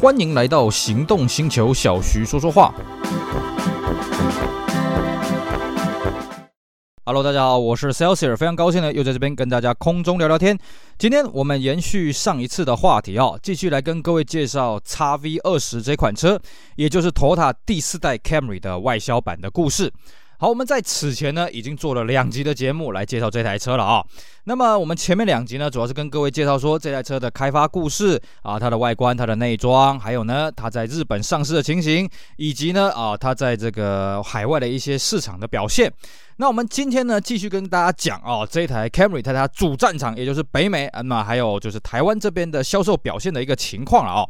欢迎来到行动星球，小徐说说话。Hello，大家好，我是 Celsius，非常高兴呢，又在这边跟大家空中聊聊天。今天我们延续上一次的话题哦，继续来跟各位介绍 XV20 这款车，也就是 Toyota 第四代 Camry 的外销版的故事。好，我们在此前呢已经做了两集的节目来介绍这台车了啊。那么我们前面两集呢，主要是跟各位介绍说这台车的开发故事啊，它的外观、它的内装，还有呢它在日本上市的情形，以及呢啊它在这个海外的一些市场的表现。那我们今天呢继续跟大家讲啊，这台 Camry 在它主战场，也就是北美，那么还有就是台湾这边的销售表现的一个情况了啊。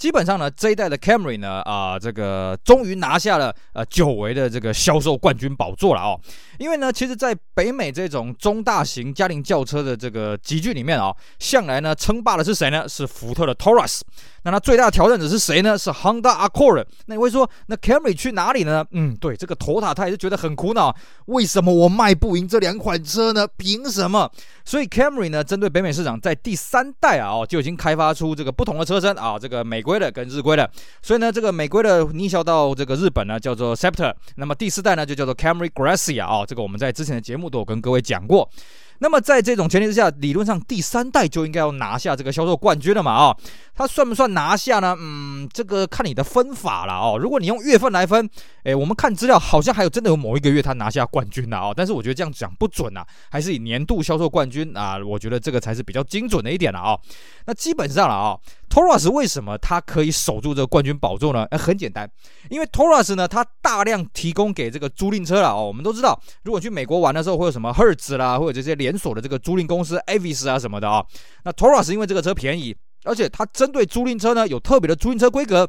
基本上呢，这一代的 Camry 呢，啊、这个终于拿下了呃久违的这个销售冠军宝座了哦。因为呢，其实，在北美这种中大型家庭轿车的这个集聚里面啊、向来呢称霸的是谁呢？是福特的 Taurus。那它最大的挑战者是谁呢？是 Honda Accord。那你会说，那 Camry 去哪里呢？嗯，对，这个头塔他也是觉得很苦恼，为什么我卖不赢这两款车呢？凭什么？所以 Camry 呢，针对北美市场，在第三代啊，哦，就已经开发出这个不同的车身啊，这个美国规的跟日规的。所以呢，这个美规的逆销到这个日本呢，叫做 Scepter。那么第四代呢，就叫做 Camry Gracia 啊，这个我们在之前的节目都有跟各位讲过。那么在这种前提之下，理论上第三代就应该要拿下这个销售冠军了嘛？啊，它算不算拿下呢？嗯，这个看你的分法了哦。如果你用月份来分，诶，我们看资料好像还有真的有某一个月它拿下冠军了哦。但是我觉得这样讲不准啊，还是以年度销售冠军啊，我觉得这个才是比较精准的一点了啊。那基本上了啊。Taurus 为什么它可以守住这个冠军宝座呢？呃，很简单，因为 Taurus 呢，它大量提供给这个租赁车了哦。我们都知道，如果去美国玩的时候，会有什么 Hertz 啦，或者这些连锁的这个租赁公司 Avis 啊什么的啊。那 Taurus 因为这个车便宜，而且它针对租赁车呢有特别的租赁车规格。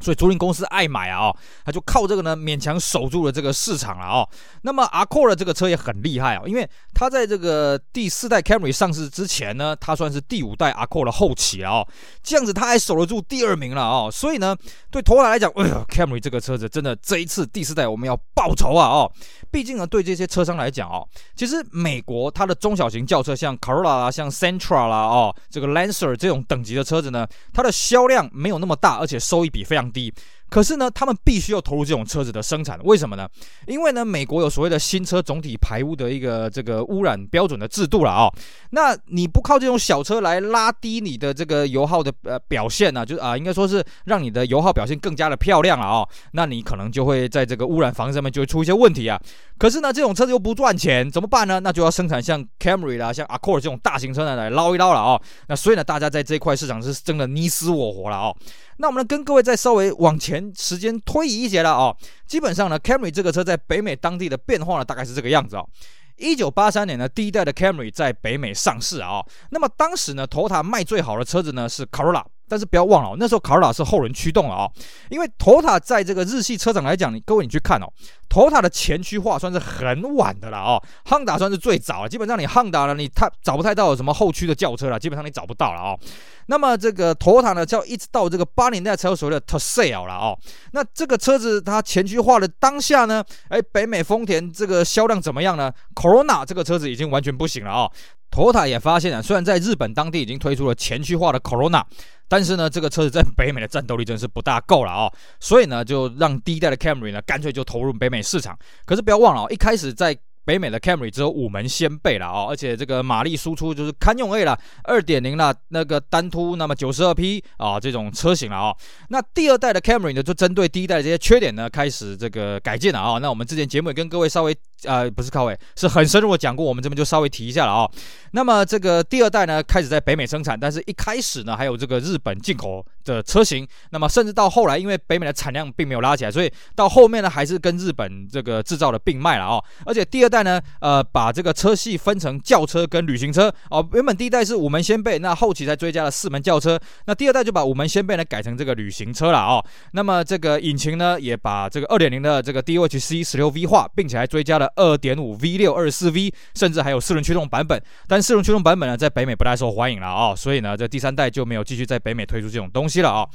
所以租赁公司爱买啊，哦，他就靠这个呢勉强守住了这个市场了哦。那么 a c o r 的这个车也很厉害啊，因为它在这个第四代 Camry 上市之前呢，它算是第五代 a c o r 的后期了哦。这样子它还守得住第二名了哦。所以呢，对 Toyota 来讲，哎呀，Camry 这个车子真的这一次第四代我们要报仇啊哦。毕竟呢，对这些车商来讲哦，其实美国它的中小型轿车像 Corolla 啦、像 Sentra 啦哦，这个 Lancer 这种等级的车子呢，它的销量没有那么大，而且收益比非常低。可是呢，他们必须要投入这种车子的生产，为什么呢？因为呢，美国有所谓的新车总体排污的一个这个污染标准的制度了啊、那你不靠这种小车来拉低你的这个油耗的呃表现呢、就是啊，应该说是让你的油耗表现更加的漂亮了啊、哦。那你可能就会在这个污染防治上面就会出一些问题啊。可是呢，这种车子又不赚钱，怎么办呢？那就要生产像 Camry 啦、像 Accord 这种大型车呢来捞一捞了啊、那所以呢，大家在这一块市场是争的你死我活了啊、那我们呢，跟各位再稍微往前时间推移一些了哦。基本上呢，Camry 这个车在北美当地的变化呢，大概是这个样子哦。一九八三年呢，第一代的 Camry 在北美上市啊、那么当时呢头塔卖最好的车子呢是 Corolla。但是不要忘了哦，那时候卡罗拉是后轮驱动了啊，因为 Toyota 在这个日系车厂来讲，你各位你去看哦，Toyota 的前驱化算是很晚的了哦，Honda 算是最早，基本上你 Honda 呢，你太找不太到什么后驱的轿车了，基本上你找不到了哦。那么这个 Toyota 呢，叫一直到这个八年代才有所谓的 Tercel 了哦。那这个车子它前驱化的当下呢，哎，北美丰田这个销量怎么样呢？Corona 这个车子已经完全不行了哦。Toyota 也发现了，虽然在日本当地已经推出了前驱化的 Corona。但是呢，这个车子在北美的战斗力真是不大够了、哦，所以呢，就让第一代的 Camry 呢，干脆就投入北美市场。可是不要忘了哦，一开始在北美的 Camry 只有五门掀背了哦，而且这个马力输出就是堪用 A 了，二点零了，那个单凸那么九十二匹啊这种车型了啊、哦。那第二代的 Camry 呢，就针对第一代这些缺点呢，开始这个改进了啊、哦。那我们之前节目也跟各位稍微。呃，不是靠位，是很深入的讲过，我们这边就稍微提一下了啊、哦。那么这个第二代呢，开始在北美生产，但是一开始呢，还有这个日本进口的车型。那么甚至到后来，因为北美的产量并没有拉起来，所以到后面呢，还是跟日本这个制造的并卖了啊、哦。而且第二代呢，呃，把这个车系分成轿车跟旅行车哦。原本第一代是五门掀背，那后期才追加了四门轿车。那第二代就把五门掀背呢改成这个旅行车了、哦。那么这个引擎呢，也把这个二点零的这个 DOHC 十六 V 化，并且还追加了。二点五 V 六二十四 V，甚至还有四轮驱动版本，但四轮驱动版本呢，在北美不太受欢迎了啊、所以呢，这第三代就没有继续在北美推出这种东西了啊、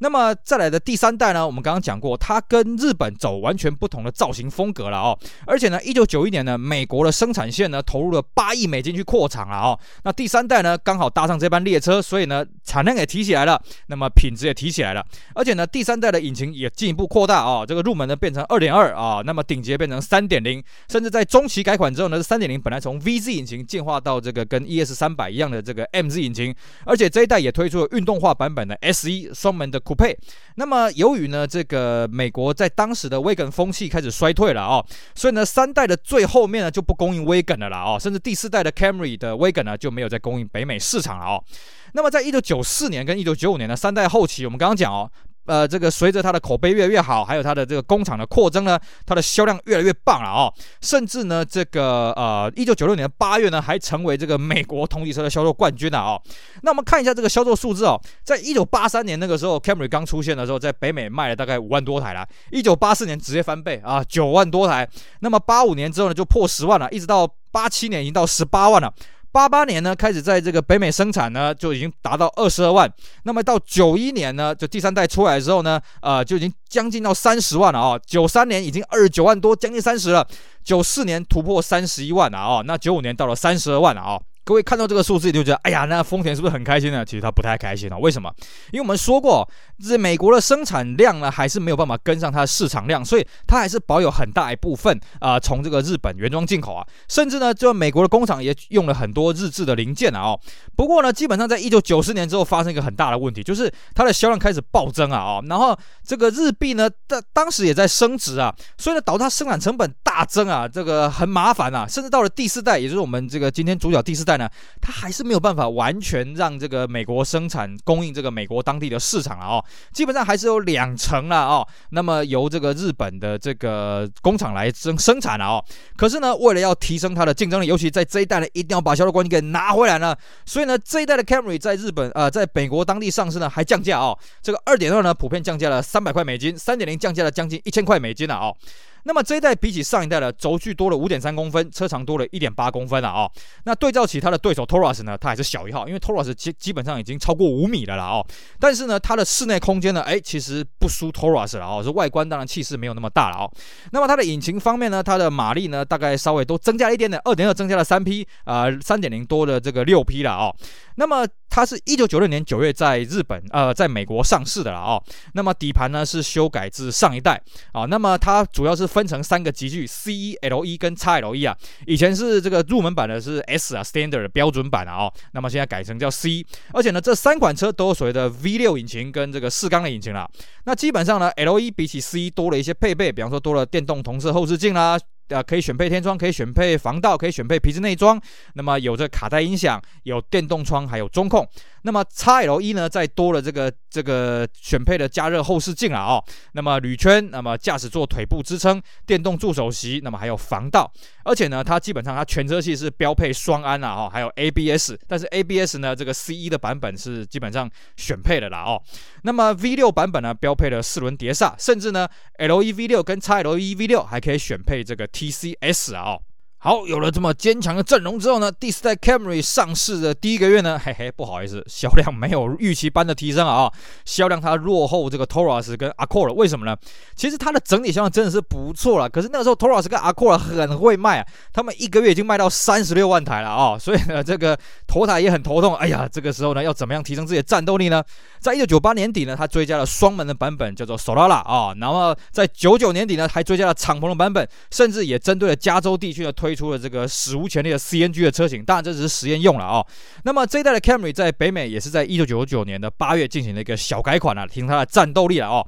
那么再来的第三代呢，我们刚刚讲过，它跟日本走完全不同的造型风格了哦。而且呢，一九九一年呢，美国的生产线呢投入了八亿美金去扩厂了哦。那第三代呢，刚好搭上这班列车，所以呢，产量也提起来了，那么品质也提起来了。而且呢，第三代的引擎也进一步扩大哦，这个入门呢变成二点二啊，那么顶级变成三点零，甚至在中期改款之后呢，三点零本来从 VZ 引擎进化到这个跟 ES 三百一样的这个 MZ 引擎，而且这一代也推出了运动化版本的 SE 双门的 Coupe。那么由于呢，这个美国在当时的 Wagon 风气开始衰退了哦，所以呢，三代的最后面呢就不供应 Wagon 了啦哦，甚至第四代的 Camry 的 Wagon 呢就没有再供应北美市场了哦。那么在一九九四年跟一九九五年的三代后期，我们刚刚讲哦。呃，这个随着它的口碑越来越好，还有它的这个工厂的扩增呢，它的销量越来越棒了哦。甚至呢，这个呃，一九九六年的八月呢，还成为这个美国同级车的销售冠军了哦。那我们看一下这个销售数字哦，在一九八三年那个时候，Camry 刚出现的时候，在北美卖了大概五万多台了。一九八四年直接翻倍啊，九万多台。那么八五年之后呢，就破十万了，一直到八七年已经到十八万了。八八年呢，开始在这个北美生产呢，就已经达到二十二万。那么到九一年呢，就第三代出来的时候呢，呃，就已经将近到三十万了啊。九三年已经二十九万多，将近三十了。九四年突破三十一万了啊。那九五年到了三十二万了啊。各位看到这个数字，就觉得哎呀，那丰田是不是很开心呢？其实他不太开心啊。为什么？因为我们说过，这美国的生产量呢，还是没有办法跟上它的市场量，所以它还是保有很大一部分啊，从、这个日本原装进口啊，甚至呢，就美国的工厂也用了很多日制的零件啊。哦，不过呢，基本上在一九九四年之后发生一个很大的问题，就是它的销量开始暴增啊。哦，然后这个日币呢，当当时也在升值啊，所以呢，导致它生产成本大增啊，这个很麻烦啊。甚至到了第四代，也就是我们这个今天主角第四代呢。它还是没有办法完全让这个美国生产供应这个美国当地的市场了哦，基本上还是有两成了哦。那么由这个日本的这个工厂来生生产了哦。可是呢，为了要提升它的竞争力，尤其在这一代呢，一定要把销售冠军给拿回来呢。所以呢，这一代的 Camry 在日本呃，在美国当地上市呢，还降价哦。这个二点二呢，普遍降价了三百块美金；三点零降价了将近一千块美金了哦。那么这一代比起上一代的轴距多了五点三公分，车长多了一点八公分了啊、哦。那对照起它的对手 Taurus 呢，它还是小一号，因为 Taurus 基基本上已经超过五米的了哦。但是呢，它的室内空间呢，哎，其实不输 Taurus 了哦。是外观当然气势没有那么大了哦。那么它的引擎方面呢，它的马力呢，大概稍微都增加了一点点，二点二增加了三匹，啊，三点零多的这个六匹了哦。那么它是一九九六年九月在日本呃，在美国上市的了哦。那么底盘呢是修改至上一代啊。那么它主要是分成三个级距，C、L、一跟 XLE 啊。以前是这个入门版的是 S 啊，Standard 标准版啊哦。那么现在改成叫 C。而且呢，这三款车都有所谓的 V 六引擎跟这个四缸的引擎了。那基本上呢，LE 比起 C 多了一些配备，比方说多了电动同色后视镜啦。啊，可以选配天窗，可以选配防盗，可以选配皮质内装。那么有这卡带音响，有电动窗，还有中控。那么 XL 一呢，再多了这个这个选配的加热后视镜了哦。那么铝圈，那么驾驶座腿部支撑，电动助手席，那么还有防盗。而且呢，它基本上它全车系是标配双安啊，哦，还有 ABS。但是 ABS 呢，这个 C 一的版本是基本上选配的啦哦。那么 V6 版本呢，标配了四轮碟刹，甚至呢，LE V6 跟 XLE V6 还可以选配这个 TCS 啊哦。好，有了这么坚强的阵容之后呢，第四代 Camry 上市的第一个月呢，嘿嘿，不好意思，销量没有预期般的提升啊，销量它落后这个 Taurus 跟 Accord，为什么呢？其实它的整体销量真的是不错了，可是那个时候 Taurus 跟 Accord 很会卖啊，他们一个月已经卖到三十六万台了啊，所以呢，这个托塔也很头痛，哎呀，这个时候呢，要怎么样提升自己的战斗力呢？在一九九八年底呢，它追加了双门的版本，叫做 Solara 啊，然后在九九年底呢，还追加了敞篷的版本，甚至也针对了加州地区的推。推出了这个史无前例的 CNG 的车型，当然这只是实验用了啊、哦。那么这一代的 Camry 在北美也是在一九九九年的八月进行了一个小改款了、啊，提升它的战斗力了哦。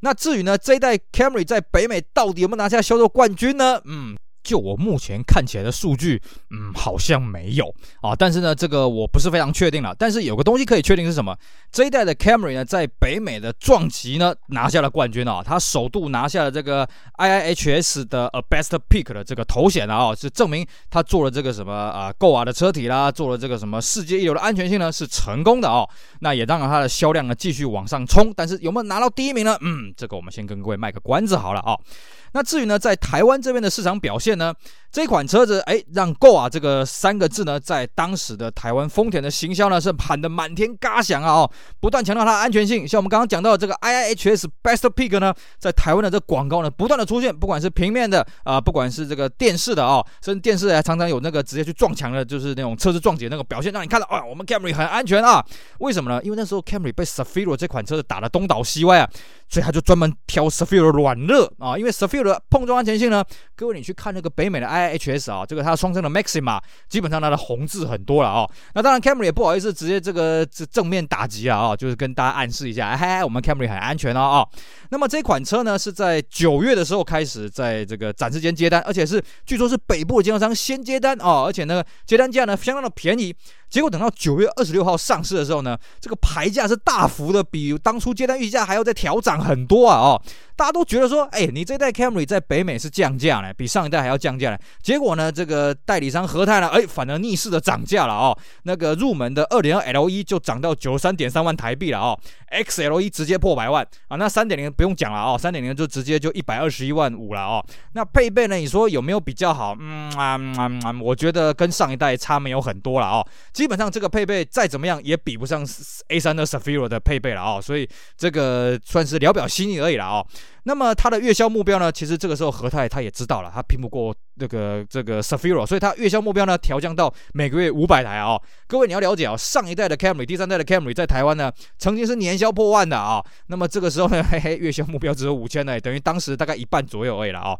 那至于呢，这一代 Camry 在北美到底有没有拿下销售冠军呢？嗯。就我目前看起来的数据，嗯，好像没有啊。但是呢，这个我不是非常确定了。但是有个东西可以确定是什么？这一代的 Camry 呢，在北美的撞击呢拿下了冠军啊。它首度拿下了这个 IIHS 的 A Best Pick 的这个头衔啊，是证明它做了这个什么啊，够啊的车体啦，做了这个什么世界一流的安全性呢，是成功的哦。那也让它的销量呢继续往上冲。但是有没有拿到第一名呢？嗯，这个我们先跟各位卖个关子好了啊。那至于呢，在台湾这边的市场表现呢，这款车子哎，让 “GOA” 这个三个字呢，在当时的台湾丰田的行销呢，是喊得满天嘎响啊！哦，不断强调它的安全性。像我们刚刚讲到的这个 IIHS Best Pick 呢，在台湾的这广告呢，不断的出现，不管是平面的啊、不管是这个电视的啊、哦，甚至电视还常常有那个直接去撞墙的，就是那种车子撞击那个表现，让你看到啊，我们 Camry 很安全啊。为什么呢？因为那时候 Camry 被 Cefiro 这款车子打得东倒西歪啊。所以他就专门挑 Cefiro 软热啊，因为 Cefiro 碰撞安全性呢，各位你去看那个北美的 IIHS 啊，这个它双生的 Maxima，基本上它的红字很多了啊。那当然 Camry 也不好意思直接这个这正面打击啊，啊，就是跟大家暗示一下，嘿，我们 Camry 很安全哦啊。那么这款车呢是在九月的时候开始在这个展示间接单，而且是据说是北部经销商先接单啊，而且呢接单价呢相当的便宜。结果等到九月二十六号上市的时候呢，这个牌价是大幅的比当初接单预价还要再调涨很多啊！哦，大家都觉得说，哎，你这代 Camry 在北美是降价了，比上一代还要降价了。结果呢，这个代理商和泰呢，哎，反而逆势的涨价了哦。那个入门的二点二 L 一就涨到九十三点三万台币了哦，XL 一直接破百万啊。那三点零不用讲了哦，三点零就直接就一百二十一万五了哦。那配备呢，你说有没有比较好？嗯啊嗯啊，我觉得跟上一代差没有很多了哦。基本上这个配备再怎么样也比不上 A3 的 s a f i r o 的配备了啊、所以这个算是聊表心意而已了啊、那么它的月销目标呢，其实这个时候和泰他也知道了，他拼不过这个这个 s a f i r o 所以他月销目标呢调降到每个月五百台啊、哦。各位你要了解啊、哦，上一代的 Camry，第三代的 Camry 在台湾呢曾经是年销破万的啊、那么这个时候呢，嘿嘿，月销目标只有五千呢，等于当时大概一半左右而已了啊、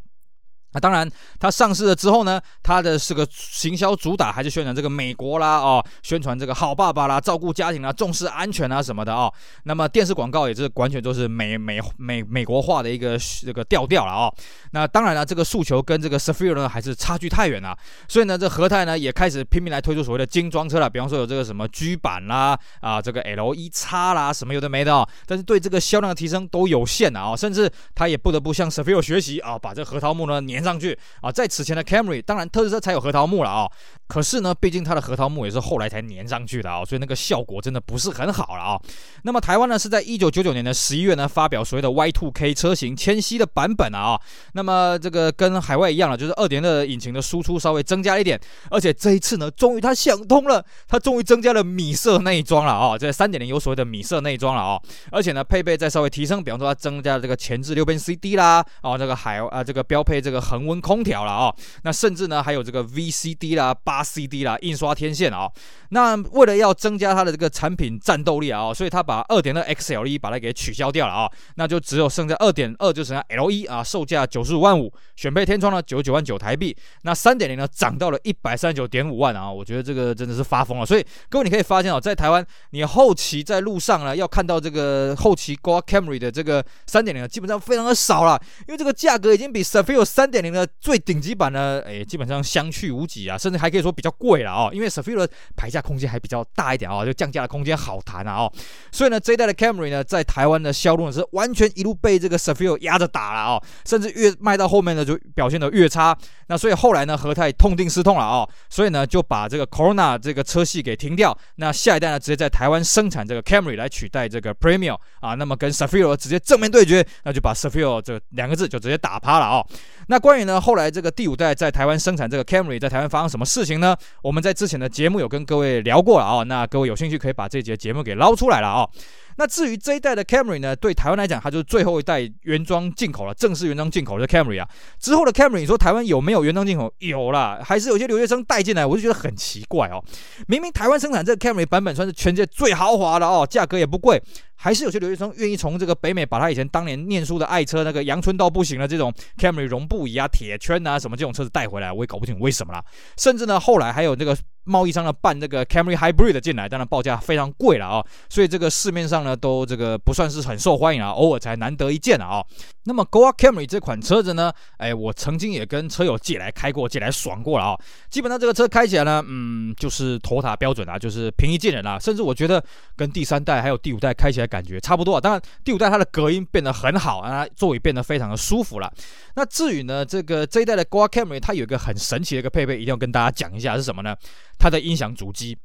那当然，它上市了之后呢，它的是个行销主打还是宣传这个美国啦，哦，宣传这个好爸爸啦，照顾家庭啦，重视安全啊什么的哦。那么电视广告也是完全都是美美美美国化的一个这个调调了哦。那当然了，这个诉求跟这个 Sefir 呢还是差距太远了，所以呢，这和泰呢也开始拼命来推出所谓的精装车了，比方说有这个什么 G 版啦，啊，这个 LE-X 啦，什么有的没的哦。但是对这个销量的提升都有限的啊，甚至他也不得不向 Sefir 学习啊，把这核桃木呢粘上去。啊，在此前的 Camry，当然特斯拉才有核桃木了啊，可是呢，毕竟它的核桃木也是后来才粘上去的啊，所以那个效果真的不是很好了啊。那么台湾呢是在一九九九年的十一月呢发表所谓的 Y2K 车型迁徙的版本啊，那么这个跟海外一样了，就是二点二引擎的输出稍微增加一点，而且这一次呢，终于它想通了，它终于增加了米色内装了啊，这三点零有所谓的米色内装了啊，而且呢配备再稍微提升，比方说它增加了这个前置六边 CD 啦，啊这个海啊这个标配这个恒温空。调了啊，那甚至呢还有这个 VCD 啦、八 CD 啦、印刷天线啊。那为了要增加它的这个产品战斗力啊，所以它把二点二 XLE 把它给取消掉了啊，那就只有剩下二点二，就剩下 LE 啊，售价九十五万五，选配天窗呢九十九万九台币。那三点零呢涨到了一百三十九点五万啊，我觉得这个真的是发疯了。所以各位你可以发现啊，在台湾你后期在路上呢要看到这个后期 GOA Camry 的这个三点零，基本上非常的少了，因为这个价格已经比 Cefiro 三点零的最顶级版呢，哎，基本上相去无几啊，甚至还可以都比较贵了啊，因为 Cefiro 排价空间还比较大一点啊，就降价的空间好谈啊哦，所以呢，这一代的 Camry 呢，在台湾的销路呢是完全一路被这个 Cefiro 压着打了啊，甚至越卖到后面呢就表现得越差。那所以后来呢，和泰痛定思痛了啊，所以呢就把这个 Corona 这个车系给停掉，那下一代呢直接在台湾生产这个 Camry 来取代这个 Premium 啊，那么跟 Cefiro 直接正面对决，那就把 Cefiro 这两个字就直接打趴了啊。那关于呢后来这个第五代在台湾生产这个 Camry 在台湾发生什么事情呢？我们在之前的节目有跟各位聊过了啊，那各位有兴趣可以把这节节目给捞出来了啊。那至于这一代的 Camry 呢，对台湾来讲，它就是最后一代原装进口了，正式原装进口的 Camry 啊。之后的 Camry，你说台湾有没有原装进口？有啦，还是有些留学生带进来，我就觉得很奇怪哦。明明台湾生产这个 Camry 版本算是全世界最豪华的哦，价格也不贵。还是有些留学生愿意从这个北美把他以前当年念书的爱车那个阳春到不行的这种 Camry 绒布椅啊、铁圈啊什么这种车子带回来，我也搞不清为什么啦。甚至呢，后来还有这个贸易商呢办这个 Camry Hybrid 进来，当然报价非常贵了啊、所以这个市面上呢都这个不算是很受欢迎啊，偶尔才难得一见啊、那么 GOA Camry 这款车子呢，哎，我曾经也跟车友借来开过，借来爽过了啊、基本上这个车开起来呢，嗯，就是 Toyota 标准啊，就是平易近人啊，甚至我觉得跟第三代还有第五代开起来。感觉差不多啊，当然第五代它的隔音变得很好啊，座椅变得非常的舒服了。那至于呢，这个这一代的 GOA Camry 它有一个很神奇的一个配备，一定要跟大家讲一下是什么呢？它的音响主机。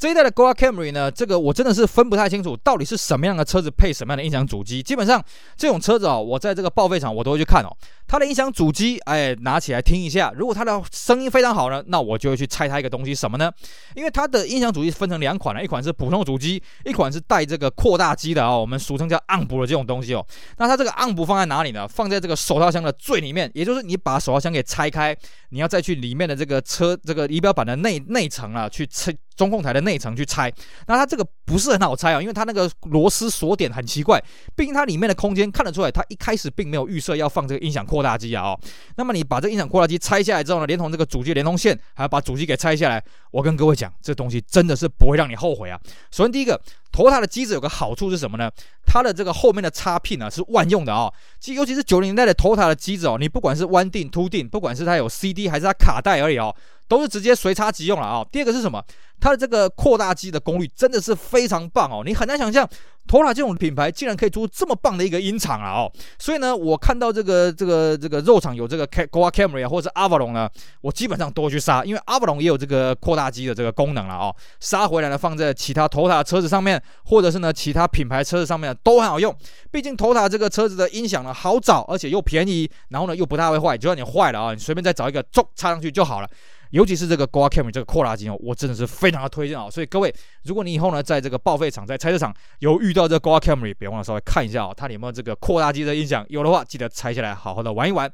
这一代的 Goa Camry 呢，这个我真的是分不太清楚，到底是什么样的车子配什么样的音响主机。基本上这种车子哦，我在这个报废厂我都会去看哦，它的音响主机，哎，拿起来听一下。如果它的声音非常好呢，那我就会去拆它一个东西，什么呢？因为它的音响主机分成两款了，一款是普通主机，一款是带这个扩大机的啊、哦，我们俗称叫 amp 的这种东西哦。那它这个 amp 放在哪里呢？放在这个手套箱的最里面，也就是你把手套箱给拆开，你要再去里面的这个车这个仪表板的内内层啊去拆。中控台的内层去拆，那它这个不是很好拆啊，因为它那个螺丝锁点很奇怪，毕竟它里面的空间看得出来，它一开始并没有预设要放这个音响扩大机啊哦。那么你把这音响扩大机拆下来之后呢，连同这个主机连通线，还要把主机给拆下来，我跟各位讲，这东西真的是不会让你后悔啊。首先第一个头塔的机子有个好处是什么呢？它的这个后面的插 pin 呢是万用的啊、哦，其尤其是九零年代的头塔的机子哦，你不管是 One 定、Two DIN，不管是它有 CD 还是它卡带而已哦，都是直接随插即用了啊、第二个是什么？它的这个扩大机的功率真的是非常棒哦，你很难想象 t o r a 这种品牌竟然可以出这么棒的一个音场啊哦，所以呢，我看到这个这个这个肉场有这个 Goa Camry 啊，或者是 Avalon 呢，我基本上都去杀，因为 Avalon 也有这个扩大机的这个功能了哦，杀回来呢放在其他 t o r a 车子上面，或者是呢其他品牌车子上面都很好用，毕竟 t o r a 这个车子的音响呢好找，而且又便宜，然后呢又不太会坏，就算你坏了啊，你随便再找一个轴插上去就好了。尤其是这个 Goa Camry 这个扩大机哦，我真的是非常的推荐啊！所以各位，如果你以后呢，在这个报废场、在拆车场有遇到这个 Goa Camry，别忘了稍微看一下哦，它有没有这个扩大机的音响，有的话记得拆下来好好的玩一玩。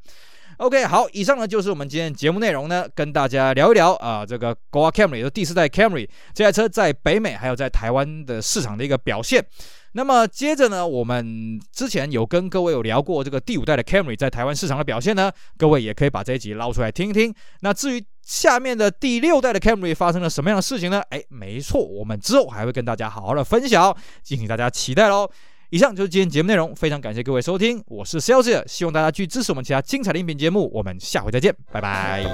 OK，好，以上呢就是我们今天节目内容呢，跟大家聊一聊啊，这个 Goa Camry 也就第四代 Camry 这台车在北美还有在台湾的市场的一个表现。那么接着呢，我们之前有跟各位有聊过这个第五代的 Camry 在台湾市场的表现呢，各位也可以把这一集捞出来听一听。那至于下面的第六代的 Camry 发生了什么样的事情呢？哎，没错，我们之后还会跟大家好好的分享，敬请大家期待喽。以上就是今天节目内容，非常感谢各位收听，我是 s a l s i e 希望大家去支持我们其他精彩的音频节目，我们下回再见，拜拜。